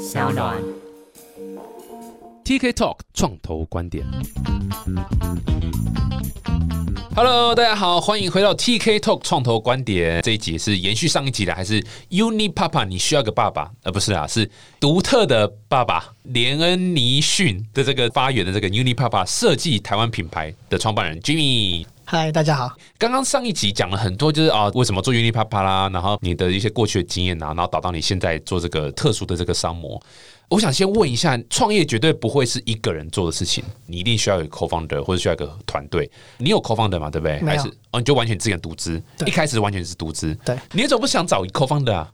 小暖。TK Talk 创投观点。Hello，大家好，欢迎回到 TK Talk 创投观点。这一集是延续上一集的，还是 Uni Papa？你需要个爸爸？呃，不是啊，是独特的爸爸连恩尼逊的这个发源的这个 Uni Papa 设计台湾品牌的创办人 Jimmy。嗨，大家好。刚刚上一集讲了很多，就是啊，为什么做 Uni Papa 啦，然后你的一些过去的经验啊，然后导到你现在做这个特殊的这个商模。我想先问一下，创业绝对不会是一个人做的事情，你一定需要有 co-founder 或者需要一个团队。你有 co-founder 吗？对不对？还是哦，你就完全自己独资？对一开始完全是独资。对，你怎么不想找 co-founder 啊？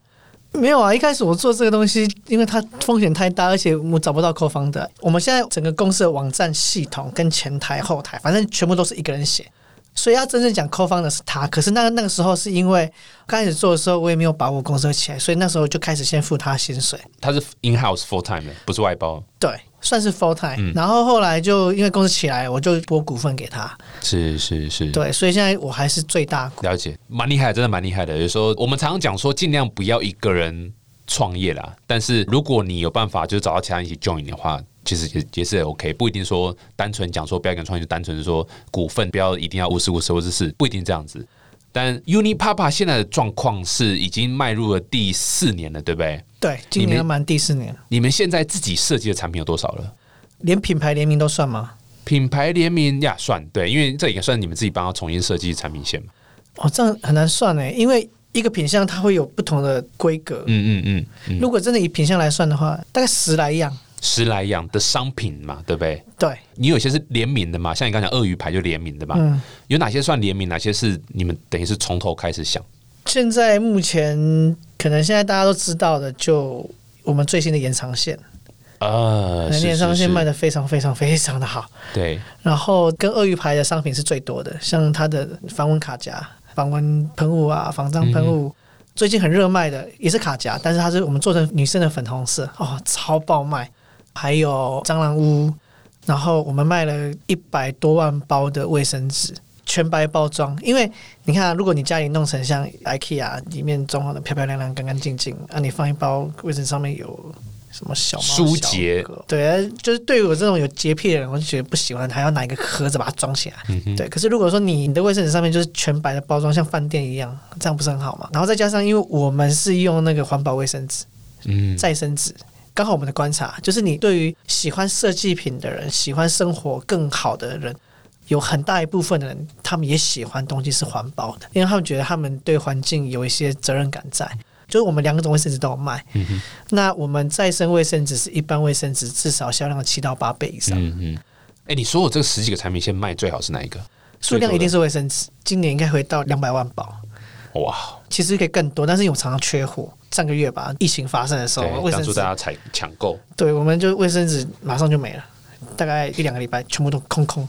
没有啊，一开始我做这个东西，因为它风险太大，而且我找不到 co-founder。我们现在整个公司的网站系统跟前台、后台，反正全部都是一个人写，所以要真正讲扣方的是他。可是那个那个时候是因为刚开始做的时候，我也没有把握公司会起来，所以那时候就开始先付他薪水，他是 in house full time 的，不是外包。对，算是 full time、然后后来就因为公司起来，我就拨股份给他，是是是，对，所以现在我还是最大股。了解，蛮厉害，真的蛮厉害的。有时候我们常常讲说，尽量不要一个人创业啦。但是如果你有办法，就是找到其他人一起 join 的话，其实也也是 OK，不一定说单纯讲说不要跟创业，就单纯是说股份不要一定要五十五十或者是不一定这样子。但 Uni Papa 现在的状况是已经迈入了第四年了，对不对？对，今年要满第四年，你们现在自己设计的产品有多少了？连品牌联名都算吗？品牌联名呀，算对，因为这也算你们自己帮他重新设计产品线嘛。哦，这样很难算呢，因为一个品相它会有不同的规格。嗯嗯嗯嗯，如果真的以品相来算的话，大概十来样。十来样的商品嘛，对不对？对，你有些是联名的嘛，像你刚讲鳄鱼牌就联名的嘛，嗯，有哪些算联名，哪些是你们等于是从头开始想？现在目前可能现在大家都知道的，就我们最新的延长线，呃，是延长线卖的，的非常非常非常的好。对，然后跟鳄鱼牌的商品是最多的，像它的防蚊卡夹、防蚊喷雾啊、防脏喷雾。最近很热卖的也是卡夹，但是它是我们做成女生的粉红色，哦，超爆卖。还有蟑螂屋，然后我们卖了一百多万包的卫生纸，全白包装。因为你看啊、如果你家里弄成像 IKEA 里面装潢的漂漂亮亮、干干净净，啊，你放一包卫生纸上面有什么小猫书结小对啊，就是对于我这种有洁癖的人，我就觉得不喜欢，还要拿一个盒子把它装起来。嗯，对，可是如果说你你的卫生纸上面就是全白的包装，像饭店一样，这样不是很好吗？然后再加上，因为我们是用那个环保卫生纸、嗯，再生纸，刚好我们的观察就是，你对于喜欢设计品的人、喜欢生活更好的人，有很大一部分的人，他们也喜欢东西是环保的，因为他们觉得他们对环境有一些责任感在。就是我们两种卫生纸都有卖，嗯，那我们再生卫生纸是一般卫生纸至少销量的七到八倍以上。嗯嗯。哎，你说我这十几个产品线卖最好是哪一个？数量一定是卫生纸，今年应该会到两百万包，哇，其实可以更多，但是我常常缺货。上个月吧，疫情发生的时候，卫生纸大家采抢购，对，我们就卫生纸马上就没了，大概一两个礼拜全部都空空。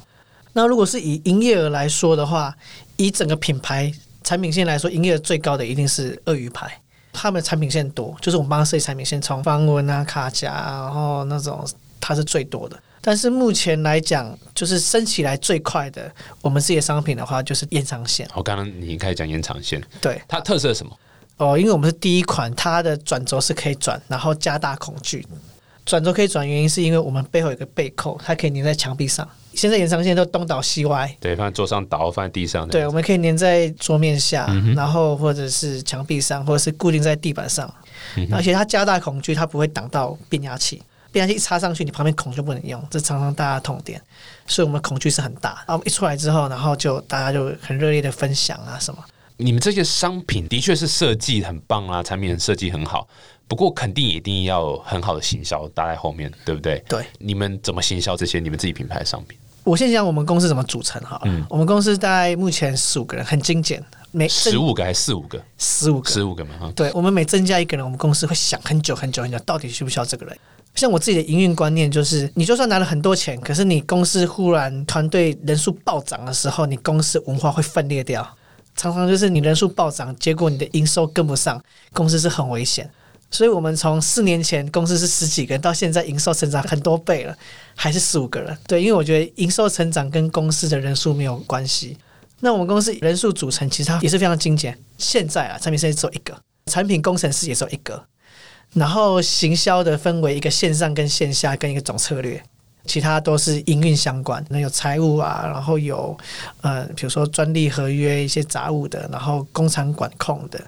那如果是以营业额来说的话，以整个品牌产品线来说，营业额最高的一定是鳄鱼牌，他们的产品线多，就是我们帮他设计产品线，从方文啊、卡夹啊，然后那种它是最多的。但是目前来讲，就是升起来最快的，我们自己的商品的话，就是延长线。我刚刚你一开始讲延长线，对，它特色是什么？哦，因为我们是第一款，它的转轴是可以转，然后加大孔距。转轴可以转，原因是因为我们背后有个背扣，它可以粘在墙壁上。现在延长线都东倒西歪，对，放在桌上倒，放在地上。对，我们可以粘在桌面下，嗯然后或者是墙壁上，或者是固定在地板上。嗯而且它加大孔距，它不会挡到变压器。变压器一插上去，你旁边孔就不能用，这常常大家的痛点。所以我们孔距是很大。然后一出来之后，然后就大家就很热烈的分享啊什么。你们这些商品的确是设计很棒啊，产品设计很好，不过肯定一定要有很好的行销搭在后面，对不对？对，你们怎么行销这些你们自己品牌的商品？我先讲我们公司怎么组成哈。嗯我们公司大概目前十五个人，很精简，每十五个还是四五个？十五个。十五个嘛哈。对，我们每增加一个人，我们公司会想很久很久很久，到底需不需要这个人？像我自己的营运观念就是，你就算拿了很多钱，可是你公司忽然团队人数暴涨的时候，你公司文化会分裂掉。常常就是你人数暴涨，结果你的营收跟不上，公司是很危险。所以我们从四年前公司是十几个人，到现在营收成长很多倍了，还是十五个人。对，因为我觉得营收成长跟公司的人数没有关系。那我们公司人数组成其实它也是非常精简。现在啊，产品设计只有一个，产品工程师也只有一个。然后行销的分为一个线上跟线下跟一个总策略，其他都是营运相关，那有财务啊，然后有呃，比如说专利合约一些杂物的，然后工厂管控的。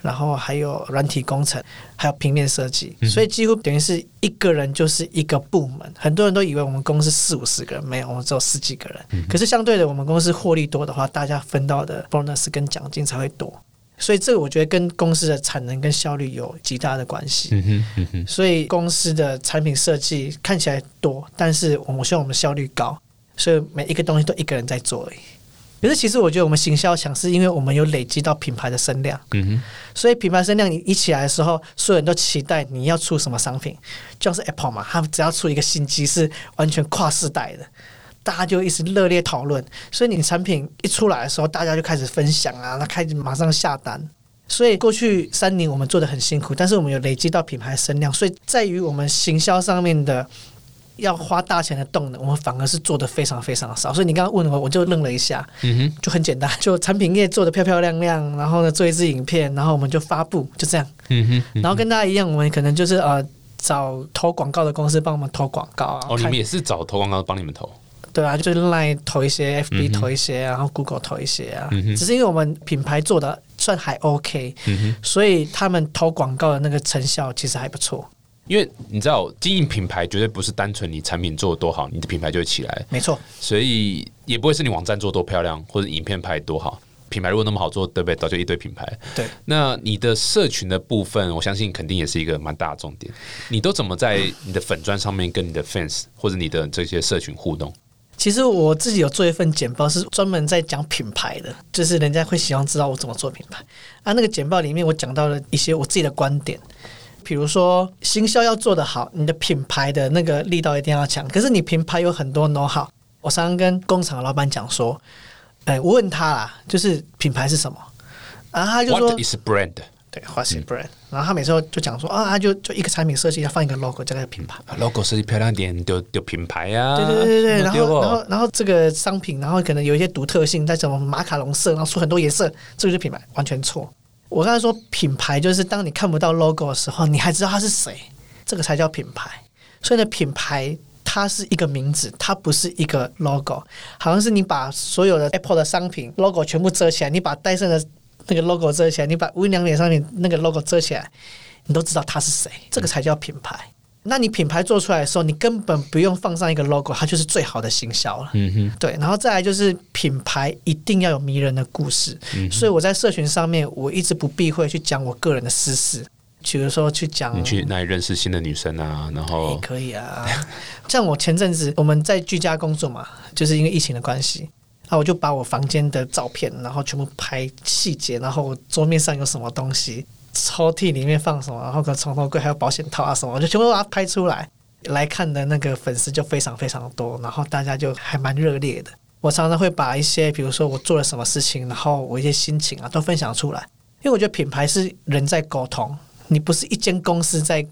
然后还有软体工程，还有平面设计，所以几乎等于是一个人就是一个部门。很多人都以为我们公司四五十个人，没有，我们只有十几个人。可是相对的，我们公司获利多的话，大家分到的 bonus 跟奖金才会多。所以这个我觉得跟公司的产能跟效率有极大的关系。所以公司的产品设计看起来多，但是我希望我们效率高，所以每一个东西都一个人在做而已。可是其实我觉得我们行销强，是因为我们有累积到品牌的声量，嗯哼，所以品牌声量你一起来的时候，所有人都期待你要出什么商品，就像是 Apple 嘛，他只要出一个新机是完全跨世代的，大家就一直热烈讨论，所以你产品一出来的时候，大家就开始分享啊，那开始马上下单，所以过去三年我们做的很辛苦，但是我们有累积到品牌声量，所以在于我们行销上面的。要花大钱的动能，我们反而是做的非常非常少。所以你刚刚问我，我就愣了一下。嗯哼，就很简单，就产品页做的漂漂亮亮，然后呢做一支影片，然后我们就发布，就这样。嗯哼，然后跟大家一样，我们可能就是呃找投广告的公司帮我们投广告啊。哦，你们也是找投广告帮你们投？对啊，就是来投一些 FB 投一些，然后 Google 投一些啊。嗯只是因为我们品牌做的算还 OK，嗯，所以他们投广告的那个成效其实还不错。因为你知道，经营品牌绝对不是单纯你产品做的多好，你的品牌就会起来。没错，所以也不会是你网站做多漂亮，或者影片拍多好。品牌如果那么好做，对不对？早就一堆品牌。对。那你的社群的部分，我相信肯定也是一个蛮大的重点。你都怎么在你的粉砖上面跟你的 fans 或者你的这些社群互动？其实我自己有做一份简报，是专门在讲品牌的，就是人家会希望知道我怎么做品牌。啊，那个简报里面我讲到了一些我自己的观点。比如说，行销要做得好，你的品牌的那个力道一定要强。可是你品牌有很多 know how，我常常跟工厂的老板讲说，哎，我问他啦，就是品牌是什么？然后他就说对，What is brand？然后他每次就讲说，啊，他就就一个产品设计，要放一个 logo，叫个品牌。logo 设计漂亮点，就就品牌呀。对对对对，然后然后然后这个商品，然后可能有一些独特性，在什么马卡龙色，然后出很多颜色，这个是品牌，完全错。我刚才说品牌就是当你看不到 logo 的时候，你还知道他是谁，这个才叫品牌。所以呢，品牌它是一个名字，它不是一个 logo。好像是你把所有的 Apple 的商品 logo 全部遮起来，你把戴森的那个 logo 遮起来，你把无印良品上面那个 logo 遮起来，你都知道他是谁，这个才叫品牌。那你品牌做出来的时候，你根本不用放上一个 logo，它就是最好的行销了。嗯哼，对，然后再来就是品牌一定要有迷人的故事。嗯，所以我在社群上面，我一直不避讳去讲我个人的私事，比如说去讲你去那里认识新的女生啊，然后也可以啊。像我前阵子我们在居家工作嘛，就是因为疫情的关系，那我就把我房间的照片，然后全部拍细节，然后桌面上有什么东西。抽屉里面放什么，然后跟床头柜还有保险套啊什么，我就全部把它拍出来。来看的那个粉丝就非常非常多，然后大家就还蛮热烈的。我常常会把一些，比如说我做了什么事情，然后我一些心情啊，都分享出来。因为我觉得品牌是人在沟通，你不是一间公司在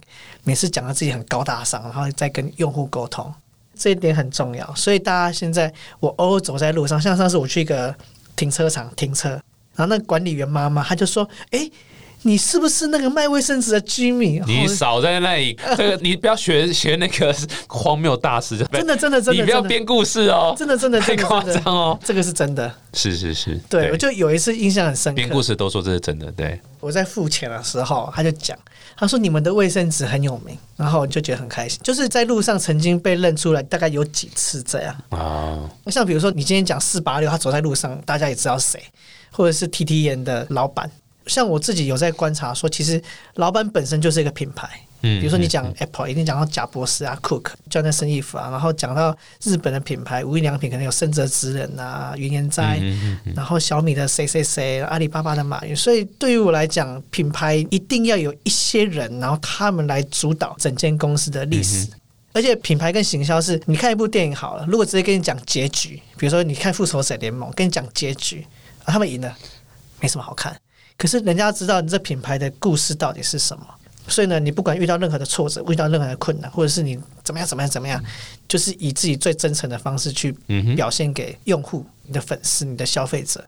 每次讲的自己很高大上，然后再跟用户沟通，这一点很重要。所以大家现在我偶尔走在路上，像上次我去一个停车场停车，然后那管理员妈妈她就说：“哎。”你是不是那个卖卫生纸的居民？你少在那里，这个你不要学学那个荒谬大师，真的真的真的，你不要编故事哦，真的真的 太夸张哦，这个是真的，是是是，对，我就有一次印象很深刻，编故事都说这是真的，对，我在付钱的时候，他就讲，他说你们的卫生纸很有名，然后我就觉得很开心，就是在路上曾经被认出来，大概有几次这样。啊，像比如说你今天讲四八六，他走在路上，大家也知道谁，或者是 T T 眼的老板。像我自己有在观察，说其实老板本身就是一个品牌。嗯，比如说你讲 Apple，一定讲到贾博士啊，Cook 叫那生衣服啊，然后讲到日本的品牌无印良品，可能有深泽直人啊、云岩斋，然后小米的谁谁谁，阿里巴巴的马云。所以对于我来讲，品牌一定要有一些人，然后他们来主导整间公司的历史。而且品牌跟行销是，你看一部电影好了，如果直接跟你讲结局，比如说你看复仇者联盟，跟你讲结局，他们赢了，没什么好看。可是人家知道你这品牌的故事到底是什么，所以呢，你不管遇到任何的挫折，遇到任何的困难，或者是你怎么样怎么样怎么样，就是以自己最真诚的方式去表现给用户、你的粉丝、你的消费者，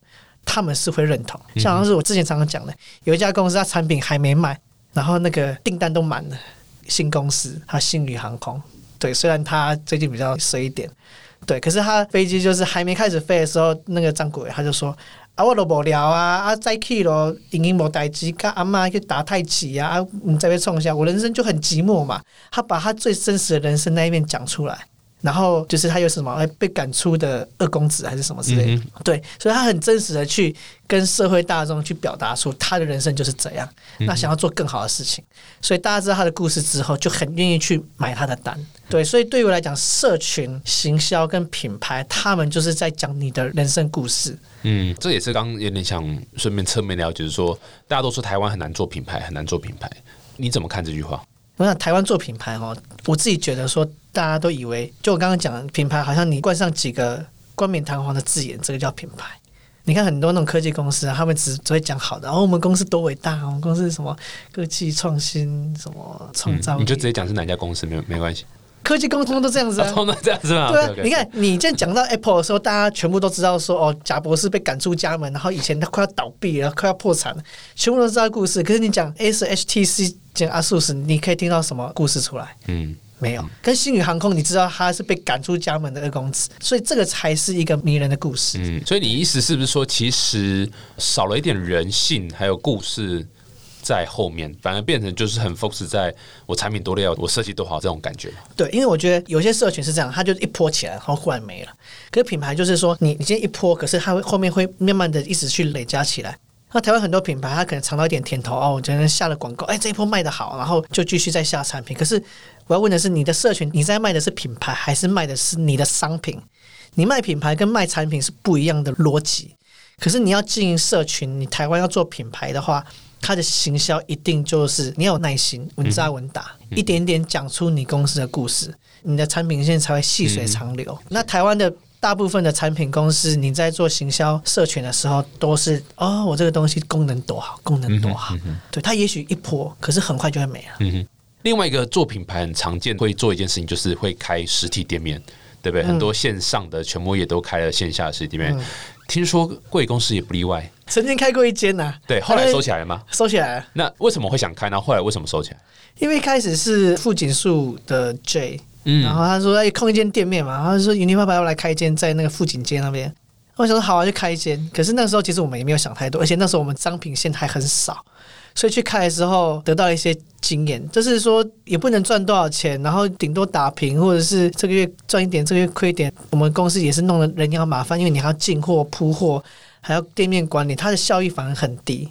他们是会认同。像是我之前常常讲的，有一家公司，它产品还没卖，然后那个订单都满了，新公司它新宇航空，对，虽然它最近比较衰一点，对，可是它飞机就是还没开始飞的时候，那个张国伟他就说。啊，我都无聊啊！啊，再去咯，已经无代志，甲阿妈去打太极啊！啊，毋知欲创啥，我人生就很寂寞嘛。他把他最真实的人生那一面讲出来。然后就是他有什么被赶出的二公子还是什么之类的，对，所以他很真实的去跟社会大众去表达出他的人生就是这样，那想要做更好的事情，所以大家知道他的故事之后，就很愿意去买他的单，对，所以对于我来讲，社群行销跟品牌，他们就是在讲你的人生故事。嗯，这也是刚有点想顺便侧面了解，就是说大家都说台湾很难做品牌，很难做品牌，你怎么看这句话？我想台湾做品牌哦，我自己觉得说，大家都以为，就我刚刚讲品牌，好像你冠上几个冠冕堂皇的字眼，这个叫品牌。你看很多那种科技公司啊，他们只只会讲好的，然后我们公司多伟大，我们公司什么科技创新，什么创造，你就直接讲是哪家公司，没没关系。科技沟通都这样子啊，通 都这样子啊。对啊，你看你现在讲到 Apple 的时候，大家全部都知道说，哦，贾博士被赶出家门，然后以前他快要倒闭了，快要破产了，全部都知道故事。可是你讲 S HTC 讲阿素斯，你可以听到什么故事出来？嗯，没有。跟星宇航空，你知道他是被赶出家门的二公子，所以这个才是一个迷人的故事。嗯，所以你意思是不是说，其实少了一点人性，还有故事？在后面反而变成就是很 focus 在我产品多料，我设计多好这种感觉。对，因为我觉得有些社群是这样，它就一泼起来，然后忽然没了。可是品牌就是说，你你今天一泼，可是它会后面会慢慢的一直去累加起来。那台湾很多品牌，它可能尝到一点甜头哦，我觉得下了广告，哎，这一波卖的好，然后就继续再下产品。可是我要问的是，你的社群你在卖的是品牌，还是卖的是你的商品？你卖品牌跟卖产品是不一样的逻辑。可是你要经营社群，你台湾要做品牌的话。它的行销一定就是你要有耐心，稳扎稳打，一点点讲出你公司的故事，你的产品线才会细水长流。那台湾的大部分的产品公司，你在做行销社群的时候，都是哦，我这个东西功能多好，功能多好，对它也许一波，可是很快就会没了。嗯另外一个做品牌很常见会做一件事情，就是会开实体店面，对不对？很多线上的全部也都开了线下实体店面。听说贵公司也不例外，曾经开过一间呐，对，后来收起来了吗？收起来了。那为什么会想开呢？后来为什么收起来？因为一开始是富锦树的 J，嗯，然后他说要空一间店面嘛，然后说云林爸爸要来开一间在那个富锦街那边。我想说好啊，就开一间。可是那时候其实我们也没有想太多，而且那时候我们商品线还很少。所以去开的时候得到一些经验，就是说也不能赚多少钱，然后顶多打平，或者是这个月赚一点，这个月亏一点。我们公司也是弄得人要麻烦，因为你还要进货、铺货，还要店面管理，它的效益反而很低。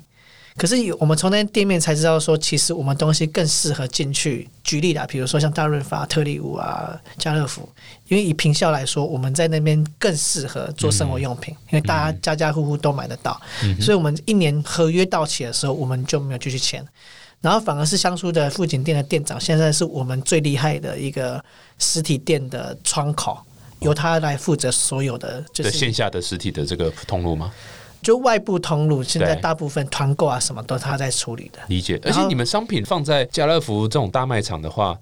可是我们从那店面才知道说，其实我们东西更适合进去。举例啦，比如说像大润发、特利屋啊、家乐福，因为以平效来说，我们在那边更适合做生活用品，因为大家家家户户都买得到。所以，我们一年合约到期的时候，我们就没有继续签。然后，反而是香酥的富锦店的店长，现在是我们最厉害的一个实体店的窗口，由他来负责所有的，就是线下的实体的这个通路吗？就外部通路，现在大部分团购啊，什么都他在处理的。理解。而且你们商品放在家乐福这种大卖场的话，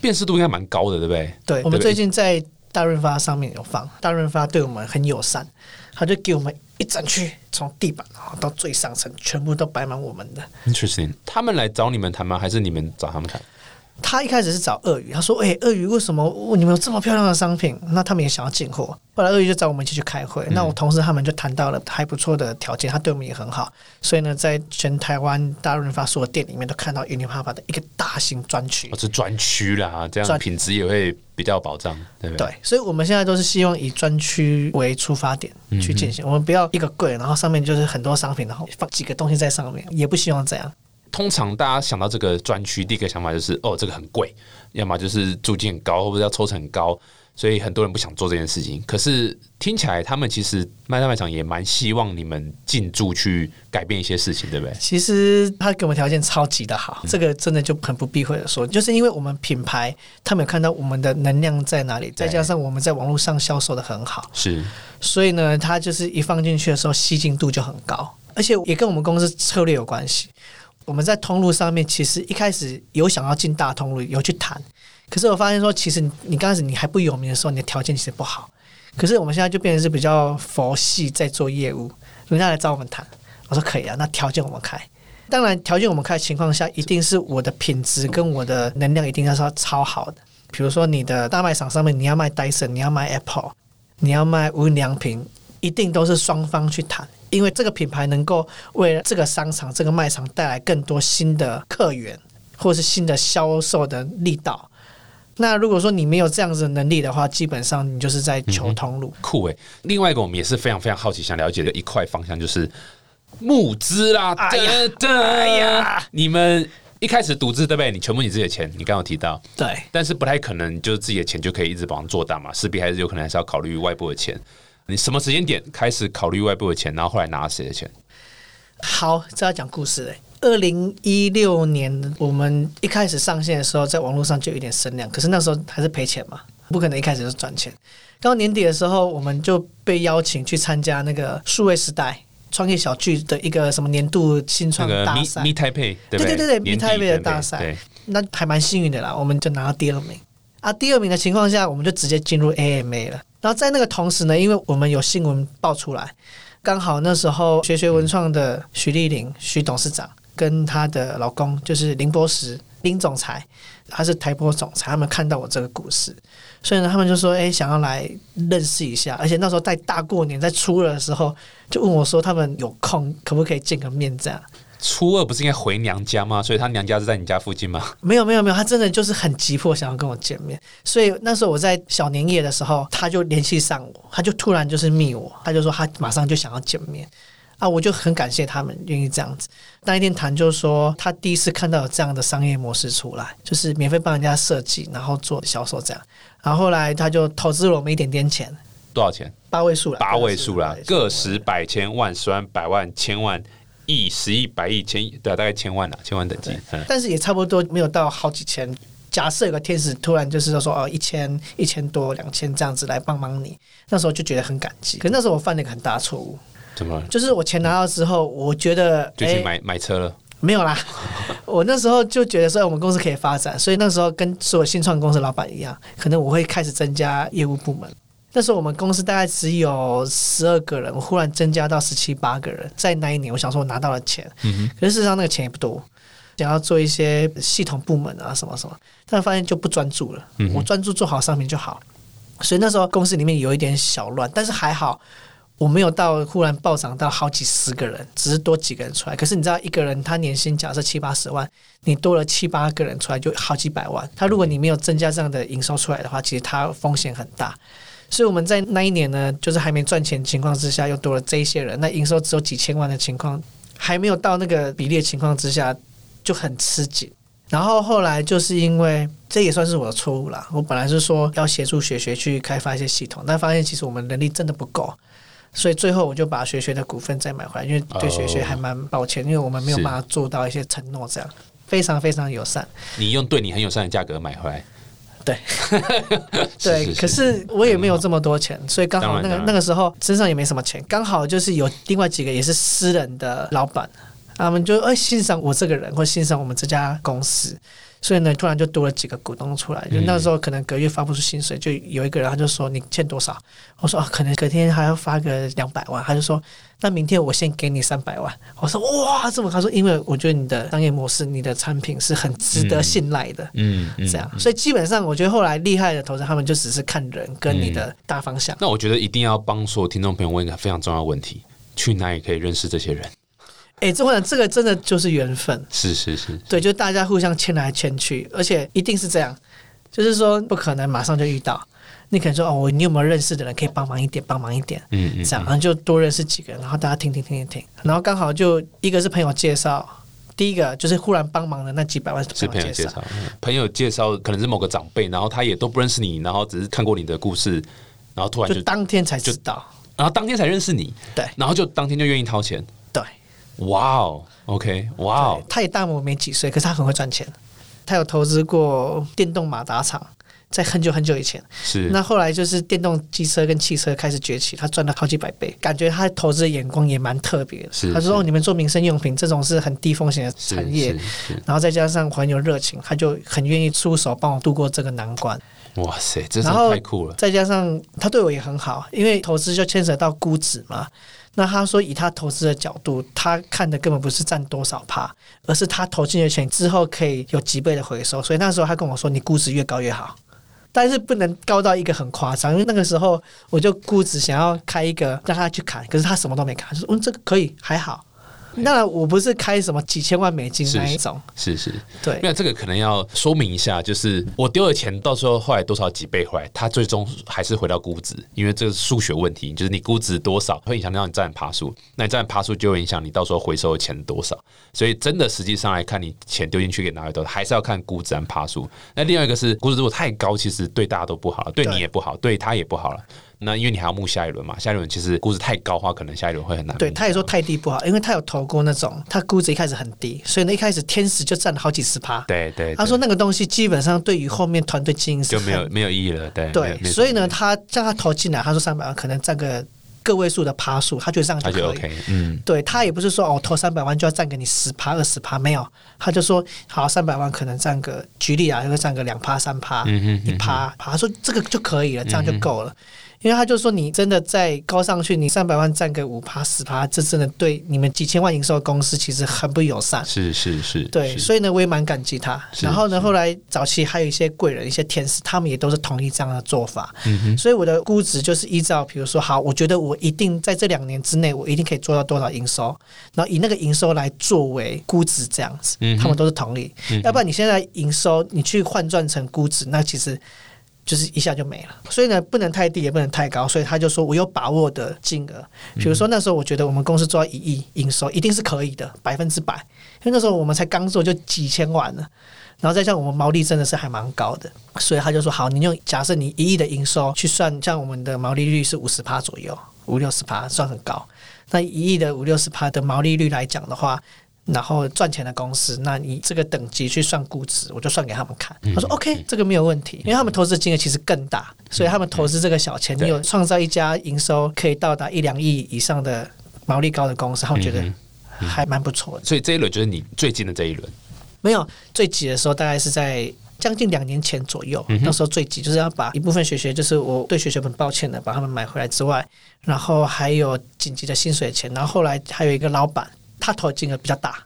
辨识度应该蛮高的，对不对？对。我们最近在大润发上面有放，大润发对我们很友善，他就给我们一整区，从地板到最上层，全部都摆满我们的。Interesting。他们来找你们谈吗？还是你们找他们谈？他一开始是找鳄鱼，他说：“哎，鳄鱼为什么你们有这么漂亮的商品？那他们也想要进货。”后来鳄鱼就找我们一起去开会，那我同事他们就谈到了还不错的条件，他对我们也很好，所以呢，在全台湾大润发所有店里面都看到 Uniqlo 的一个大型专区，哦是专区啦，这样品质也会比较保障，对不对？对，所以我们现在都是希望以专区为出发点去进行，我们不要一个柜，然后上面就是很多商品，然后放几个东西在上面，也不希望这样。通常大家想到这个专区，第一个想法就是哦，这个很贵，要么就是租金很高，或者要抽成很高，所以很多人不想做这件事情。可是听起来，他们其实卖大卖场也蛮希望你们进驻去改变一些事情，对不对？其实他给我们条件超级的好，这个真的就很不避讳的说，就是因为我们品牌，他们有看到我们的能量在哪里，再加上我们在网络上销售的很好，是，所以呢，他就是一放进去的时候，吸进度就很高，而且也跟我们公司策略有关系。我们在通路上面，其实一开始有想要进大通路，有去谈。可是我发现说，其实你刚开始你还不有名的时候，你的条件其实不好。可是我们现在就变成是比较佛系在做业务，人家来找我们谈，我说可以啊，那条件我们开。当然，条件我们开的情况下，一定是我的品质跟我的能量一定要是超好的。比如说，你的大卖场上面你要卖 Dyson，你要卖 Apple，你要卖无印良品，一定都是双方去谈，因为这个品牌能够为这个商场、这个卖场带来更多新的客源，或是新的销售的力道。那如果说你没有这样子的能力的话，基本上你就是在求通路。酷诶。另外一个我们也是非常非常好奇，想了解的一块方向就是募资啦。哎呀噔噔哎呀你们一开始独资对不对？你全部你自己的钱，你刚刚有提到，对，但是不太可能就是自己的钱就可以一直帮做大嘛，势必还是有可能还是要考虑外部的钱。你什么时间点开始考虑外部的钱，然后后来拿谁的钱？好，这要讲故事嘞。二零一六年我们一开始上线的时候，在网络上就有一点声量，可是那时候还是赔钱嘛，不可能一开始就赚钱。刚到年底的时候，我们就被邀请去参加那个数位时代创业小聚的一个什么年度新创大赛 Mi Mi Taipei 对对对对对年底 Mi Taipei 的大赛，那还蛮幸运的啦，我们就拿到第二名啊。第二名的情况下，我们就直接进入 AMA 了。然后在那个同时呢，因为我们有新闻爆出来，刚好那时候学学文创的徐丽玲徐董事长跟她的老公就是林波石林总裁，他是台波总裁，他们看到我这个故事，所以呢，他们就说，哎，想要来认识一下。而且那时候在大过年在初二的时候，就问我说，他们有空可不可以见个面这样。初二不是应该回娘家吗？所以他娘家是在你家附近吗？没有没有没有，他真的就是很急迫想要跟我见面，所以那时候我在小年夜的时候，他就联系上我，他就突然就是密我，他就说他马上就想要见面啊，我就很感谢他们愿意这样子。那一天谈就是说他第一次看到有这样的商业模式出来，就是免费帮人家设计，然后做销售这样，然后后来他就投资了我们一点点钱，多少钱？八位数了，八位数了，个十十百千万十万百万千万亿十亿百亿千亿，对啊，大概千万啊，千万等级。嗯，但是也差不多没有到好几千。假设有个天使突然就是说哦一千一千多两千这样子来帮忙你，那时候就觉得很感激。可那时候我犯了一个很大的错误，怎么了？就是我钱拿到之后，我觉得哎就去买买车了？没有啦，我那时候就觉得说哎我们公司可以发展，所以那时候跟所有新创公司老板一样，可能我会开始增加业务部门。那时候我们公司大概只有十二个人，我忽然增加到十七八个人，在那一年我想说我拿到了钱，嗯可是事实上那个钱也不多，想要做一些系统部门啊什么什么，但发现就不专注了。嗯我专注做好商品就好，所以那时候公司里面有一点小乱，但是还好。我没有到忽然暴涨到好几十个人，只是多几个人出来。可是你知道，一个人他年薪假设七八十万，你多了七八个人出来就好几百万。他如果你没有增加这样的营收出来的话，其实他风险很大。所以我们在那一年呢，就是还没赚钱情况之下，又多了这一些人，那营收只有几千万的情况，还没有到那个比例的情况之下，就很吃紧。然后后来就是因为这也算是我的错误啦，我本来是说要协助学学去开发一些系统，但发现其实我们能力真的不够，所以最后我就把学学的股份再买回来，因为对学学还蛮抱歉，因为我们没有办法做到一些承诺，这样非常非常友善。你用对你很友善的价格买回来，对，对，可是我也没有这么多钱，所以刚好那个那个时候身上也没什么钱，刚好就是有另外几个也是私人的老板，他们就哎欣赏我这个人，或欣赏我们这家公司，所以呢，突然就多了几个股东出来。就那时候可能隔月发不出薪水，就有一个人他就说你欠多少？我说啊，可能隔天还要发个两百万，他就说那明天我先给你三百万。我说哇，这么他说因为我觉得你的商业模式、你的产品是很值得信赖的。嗯，嗯这样，所以基本上我觉得后来厉害的投资，他们就只是看人跟你嗯的大方向。那我觉得一定要帮所有听众朋友问一个非常重要的问题：去哪里可以认识这些人？哎、这我想这个真的就是缘分，是是是，对，就大家互相牵来牵去，而且一定是这样，就是说不可能马上就遇到。你可能说哦，我你有没有认识的人可以帮忙一点，帮忙一点，嗯嗯，这样，然后就多认识几个人，然后大家听听听听听，然后刚好就一个是朋友介绍，第一个就是忽然帮忙的那几百万是是朋友介绍，朋友介绍，可能是某个长辈，然后他也都不认识你，然后只是看过你的故事，然后突然就就，当天才知道，然后当天才认识你，对。然后就当天就愿意掏钱，对。哇哦，OK，哇哦，他也大我没几岁，可是他很会赚钱。他有投资过电动马达厂、在很久很久以前。是那后来就是电动机车跟汽车开始崛起，他赚了好几百倍，感觉他投资的眼光也蛮特别的。是他说：“哦，你们做民生用品这种是很低风险的产业是，是，然后再加上很有热情，他就很愿意出手帮我度过这个难关。哇塞，这真然后的太酷了。再加上他对我也很好，因为投资就牵扯到估值嘛。那他说，以他投资的角度，他看的根本不是占多少趴，而是他投进去的钱之后可以有几倍的回收。所以那时候他跟我说，你估值越高越好，但是不能高到一个很夸张。因为那个时候我就估值想要开一个让他去砍，可是他什么都没砍，他说嗯这个可以还好。当然我不是开什么几千万美金是那一种，是是，对没有这个可能要说明一下，就是我丢的钱到时候后来多少几倍回来，它最终还是回到估值，因为这个数学问题，就是你估值多少会影响到你占爬数，那你占爬数就会影响你到时候回收的钱多少，所以真的实际上来看，你钱丢进去给哪里多，还是要看估值和爬数。那另外一个是估值如果太高，其实对大家都不好，对你也不好，对他也不好了。那因为你还要募下一轮嘛，下一轮其实估值太高的话，可能下一轮会很难募。对，他也说太低不好，因为他有投过那种，他估值一开始很低，所以呢一开始天使就占了好几十趴。对对，他说那个东西基本上对于后面团队经营就没有没有意义了，对对，所以呢，他叫他投进来，他说三百万可能占个个位数的趴数，他觉得这样就可以。OK，嗯，对他也不是说哦，投三百万就要占给你十趴二十趴，没有，他就说好，三百万可能占个，举例啊，就会占个两趴三趴，一趴，他说这个就可以了，这样就够了。因为他就说你真的再高上去，你三百万占个五趴十趴，这真的对你们几千万营收的公司其实很不友善。是是是，对，所以呢，我也蛮感激他。然后呢，后来早期还有一些贵人、一些天使，他们也都是同意这样的做法。嗯哼所以我的估值就是依照，比如说，好，我觉得我一定在这两年之内，我一定可以做到多少营收，然后以那个营收来作为估值这样子，嗯他们都是同意。嗯要不然你现在营收你去换算成估值，那其实。就是一下就没了，所以呢，不能太低，也不能太高，所以他就说我有把握的金额，比如说那时候我觉得我们公司做到一亿营收一定是可以的，百分之百，因为那时候我们才刚做就几千万呢，然后再像我们毛利真的是还蛮高的，所以他就说好，你用假设你一亿的营收去算，像我们的毛利率是五十趴左右，五六十趴算很高，那一亿的五六十趴的毛利率来讲的话。然后赚钱的公司，那你这个等级去算估值，我就算给他们看。他说 OK，这个没有问题，因为他们投资金额其实更大，所以他们投资这个小钱，你有创造一家营收可以到达一两亿以上的毛利高的公司，他们觉得嗯还蛮不错的。所以这一轮就是你最近的这一轮，没有最急的时候，大概是在将近两年前左右，那时候最急就是要把一部分学学，就是我对学学很抱歉的，把他们买回来之外，然后还有紧急的薪水钱，然后后来还有一个老板，他投的金额比较大。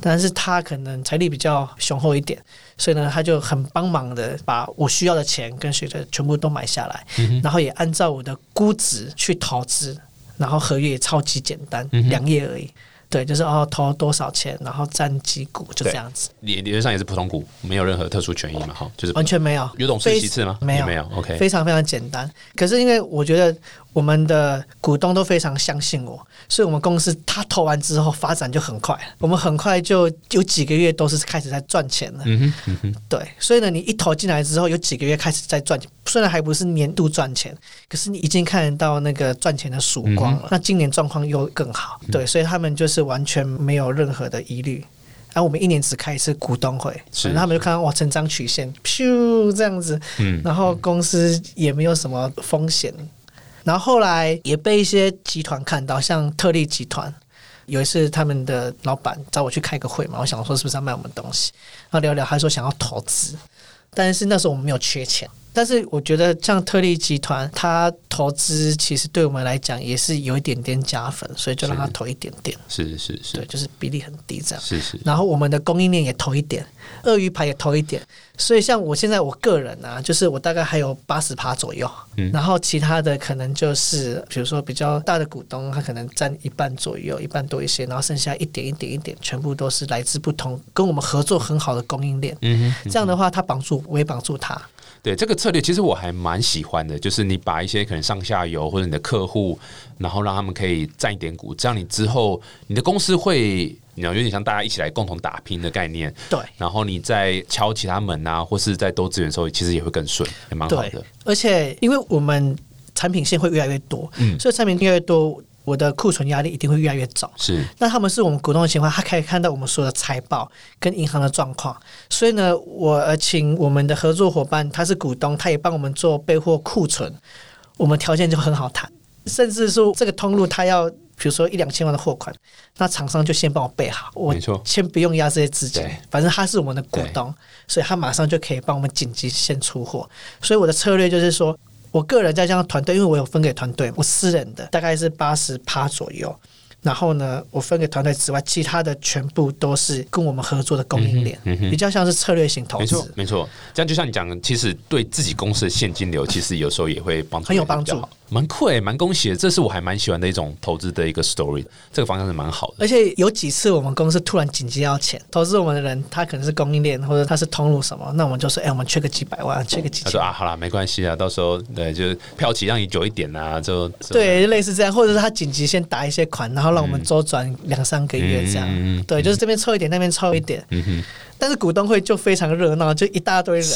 但是他可能财力比较雄厚一点，所以呢，他就很帮忙的把我需要的钱跟学的全部都买下来，然后也按照我的估值去投资，然后合约也超级简单，两页而已。对，就是哦，投多少钱，然后占几股，就这样子，理理论上也是普通股，没有任何特殊权益嘛，哈，就是完全没有。有董事其次吗？没有没有，OK，非常非常简单。可是因为我觉得我们的股东都非常相信我，所以我们公司他投完之后发展就很快，我们很快就有几个月都是开始在赚钱了。嗯哼嗯哼，对，所以呢，你一投进来之后，有几个月开始在赚钱，虽然还不是年度赚钱，可是你已经看得到那个赚钱的曙光了。那今年状况又更好，对，所以他们就是完全没有任何的疑虑。然后我们一年只开一次股东会，是然后他们就看到哇成长曲线，咻这样子，嗯然后公司也没有什么风险。然后后来也被一些集团看到，像特力集团，有一次他们的老板找我去开个会嘛，我想说是不是要卖我们东西，然后聊聊，他说想要投资，但是那时候我们没有缺钱。但是我觉得像特力集团，它投资其实对我们来讲也是有一点点加分，所以就让他投一点点，是是是对，是就是比例很低这样。是是，然后我们的供应链也投一点，鳄鱼牌也投一点，所以像我现在我个人啊，就是我大概还有八十趴左右，嗯然后其他的可能就是比如说比较大的股东，他可能占一半左右，一半多一些，然后剩下一点一点一点，全部都是来自不同跟我们合作很好的供应链。嗯哼。这样的话，他绑住，我也绑住他。对这个策略，其实我还蛮喜欢的，就是你把一些可能上下游或者你的客户，然后让他们可以占一点股，这样你之后你的公司会，你知道有点像大家一起来共同打拼的概念。对然后你在敲其他门啊，或是在多资源的时候，其实也会更顺，也蛮好的。，而且因为我们产品线会越来越多，嗯所以产品越来越多。我的库存压力一定会越来越重。是那他们是我们股东的情况，他可以看到我们所有的财报跟银行的状况，所以呢，我呃请我们的合作伙伴，他是股东，他也帮我们做备货库存，我们条件就很好谈，甚至说这个通路他要。比如说一两千万的货款，那厂商就先帮我备好，我先不用压这些资金，反正他是我们的股东，所以他马上就可以帮我们紧急先出货。所以我的策略就是说，我个人再加上团队，因为我有分给团队，我私人的大概是八十趴左右。然后呢，我分给团队之外，其他的全部都是跟我们合作的供应链，比较像是策略型投没错资，。没错。这样就像你讲的，其实对自己公司的现金流，其实有时候也会帮助很有帮助蛮酷诶，蛮恭喜的。这是我还蛮喜欢的一种投资的一个 story，这个方向是蛮好的。而且有几次我们公司突然紧急要钱，投资我们的人他可能是供应链或者他是通路什么，那我们就说，哎、我们缺个几百万，缺个几千万。他说啊，好啦，没关系啊，到时候对，就是票期让你久一点啊，就就对，类似这样，或者是他紧急先打一些款，然后让我们周转两三个月这样。对，就是这边凑一点，那边凑一点。嗯哼，但是股东会就非常热闹，就一大堆人。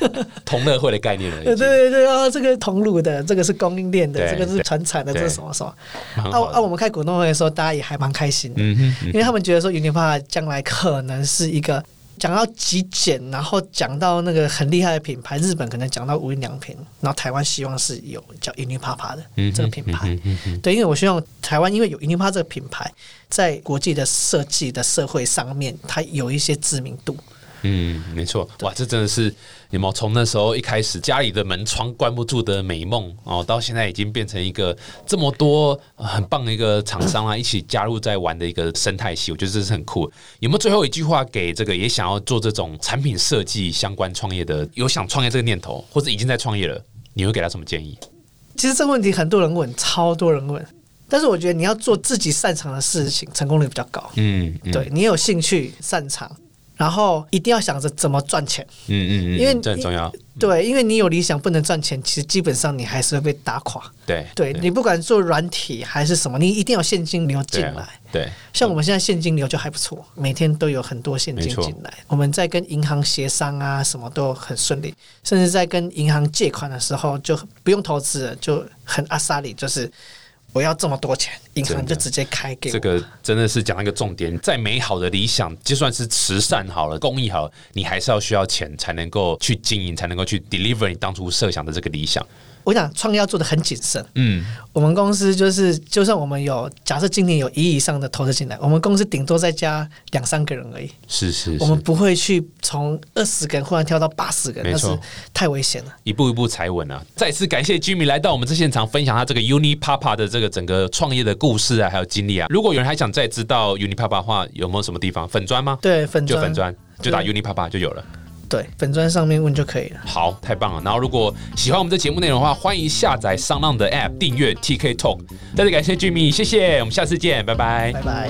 同乐会的概念了，对对对，哦，这个同路的，这个是供应链的，这个是对传产的，这是什么什么。啊啊！我们开股东会的时候，大家也还蛮开心的，嗯哼，嗯因为他们觉得说 Unipa 将来可能是一个讲到极简，然后讲到那个很厉害的品牌，日本可能讲到无印良品，然后台湾希望是有叫 Unipapa 的嗯哼这个品牌。嗯哼嗯哼对，因为我希望台湾因为有 Unipapa 这个品牌，在国际的设计的社会上面，它有一些知名度。嗯，没错，哇，这真的是有没有从那时候一开始家里的门窗关不住的美梦哦，到现在已经变成一个这么多、呃很棒的一个厂商啊，一起加入在玩的一个生态系，我觉得这是很酷。有没有最后一句话给这个也想要做这种产品设计相关创业的，有想创业这个念头，或者已经在创业了，你会给他什么建议？其实这个问题很多人问，超多人问，但是我觉得你要做自己擅长的事情，成功率比较高。嗯，嗯对，你有兴趣、擅长，然后一定要想着怎么赚钱。嗯嗯嗯，因为这很重要。对，因为你有理想不能赚钱，其实基本上你还是会被打垮。对对你不管做软体还是什么，你一定要现金流进来。对像我们现在现金流就还不错，每天都有很多现金进来。我们在跟银行协商啊，什么都很顺利，甚至在跟银行借款的时候就不用投资了，就很阿萨里，就是我要这么多钱，银行就直接开给我。这个真的是讲一个重点，再美好的理想，就算是慈善好了、公益好了，你还是要需要钱才能够去经营，才能够去 deliver 你当初设想的这个理想。我想创业要做的很谨慎。嗯，我们公司就是，就算我们有假设今年有一亿以上的投资进来，我们公司顶多再加两三个人而已，是是我们，不会去从二十个人忽然跳到八十个人，那是太危险了。一步一步踩稳啊！再次感谢 Jimmy 来到我们这现场，分享他这个 Uni Papa 的这个整个创业的故事啊，还有经历啊。如果有人还想再知道 Uni Papa 的话，有没有什么地方粉砖吗？对，粉砖就粉砖，就打 Uni Papa 就有了。对，粉砖上面问就可以了。好，太棒了。然后，如果喜欢我们的节目内容的话，欢迎下载上浪的 App 订阅 TK Talk。再次感谢 Jimmy，谢谢，我们下次见，拜拜，拜拜。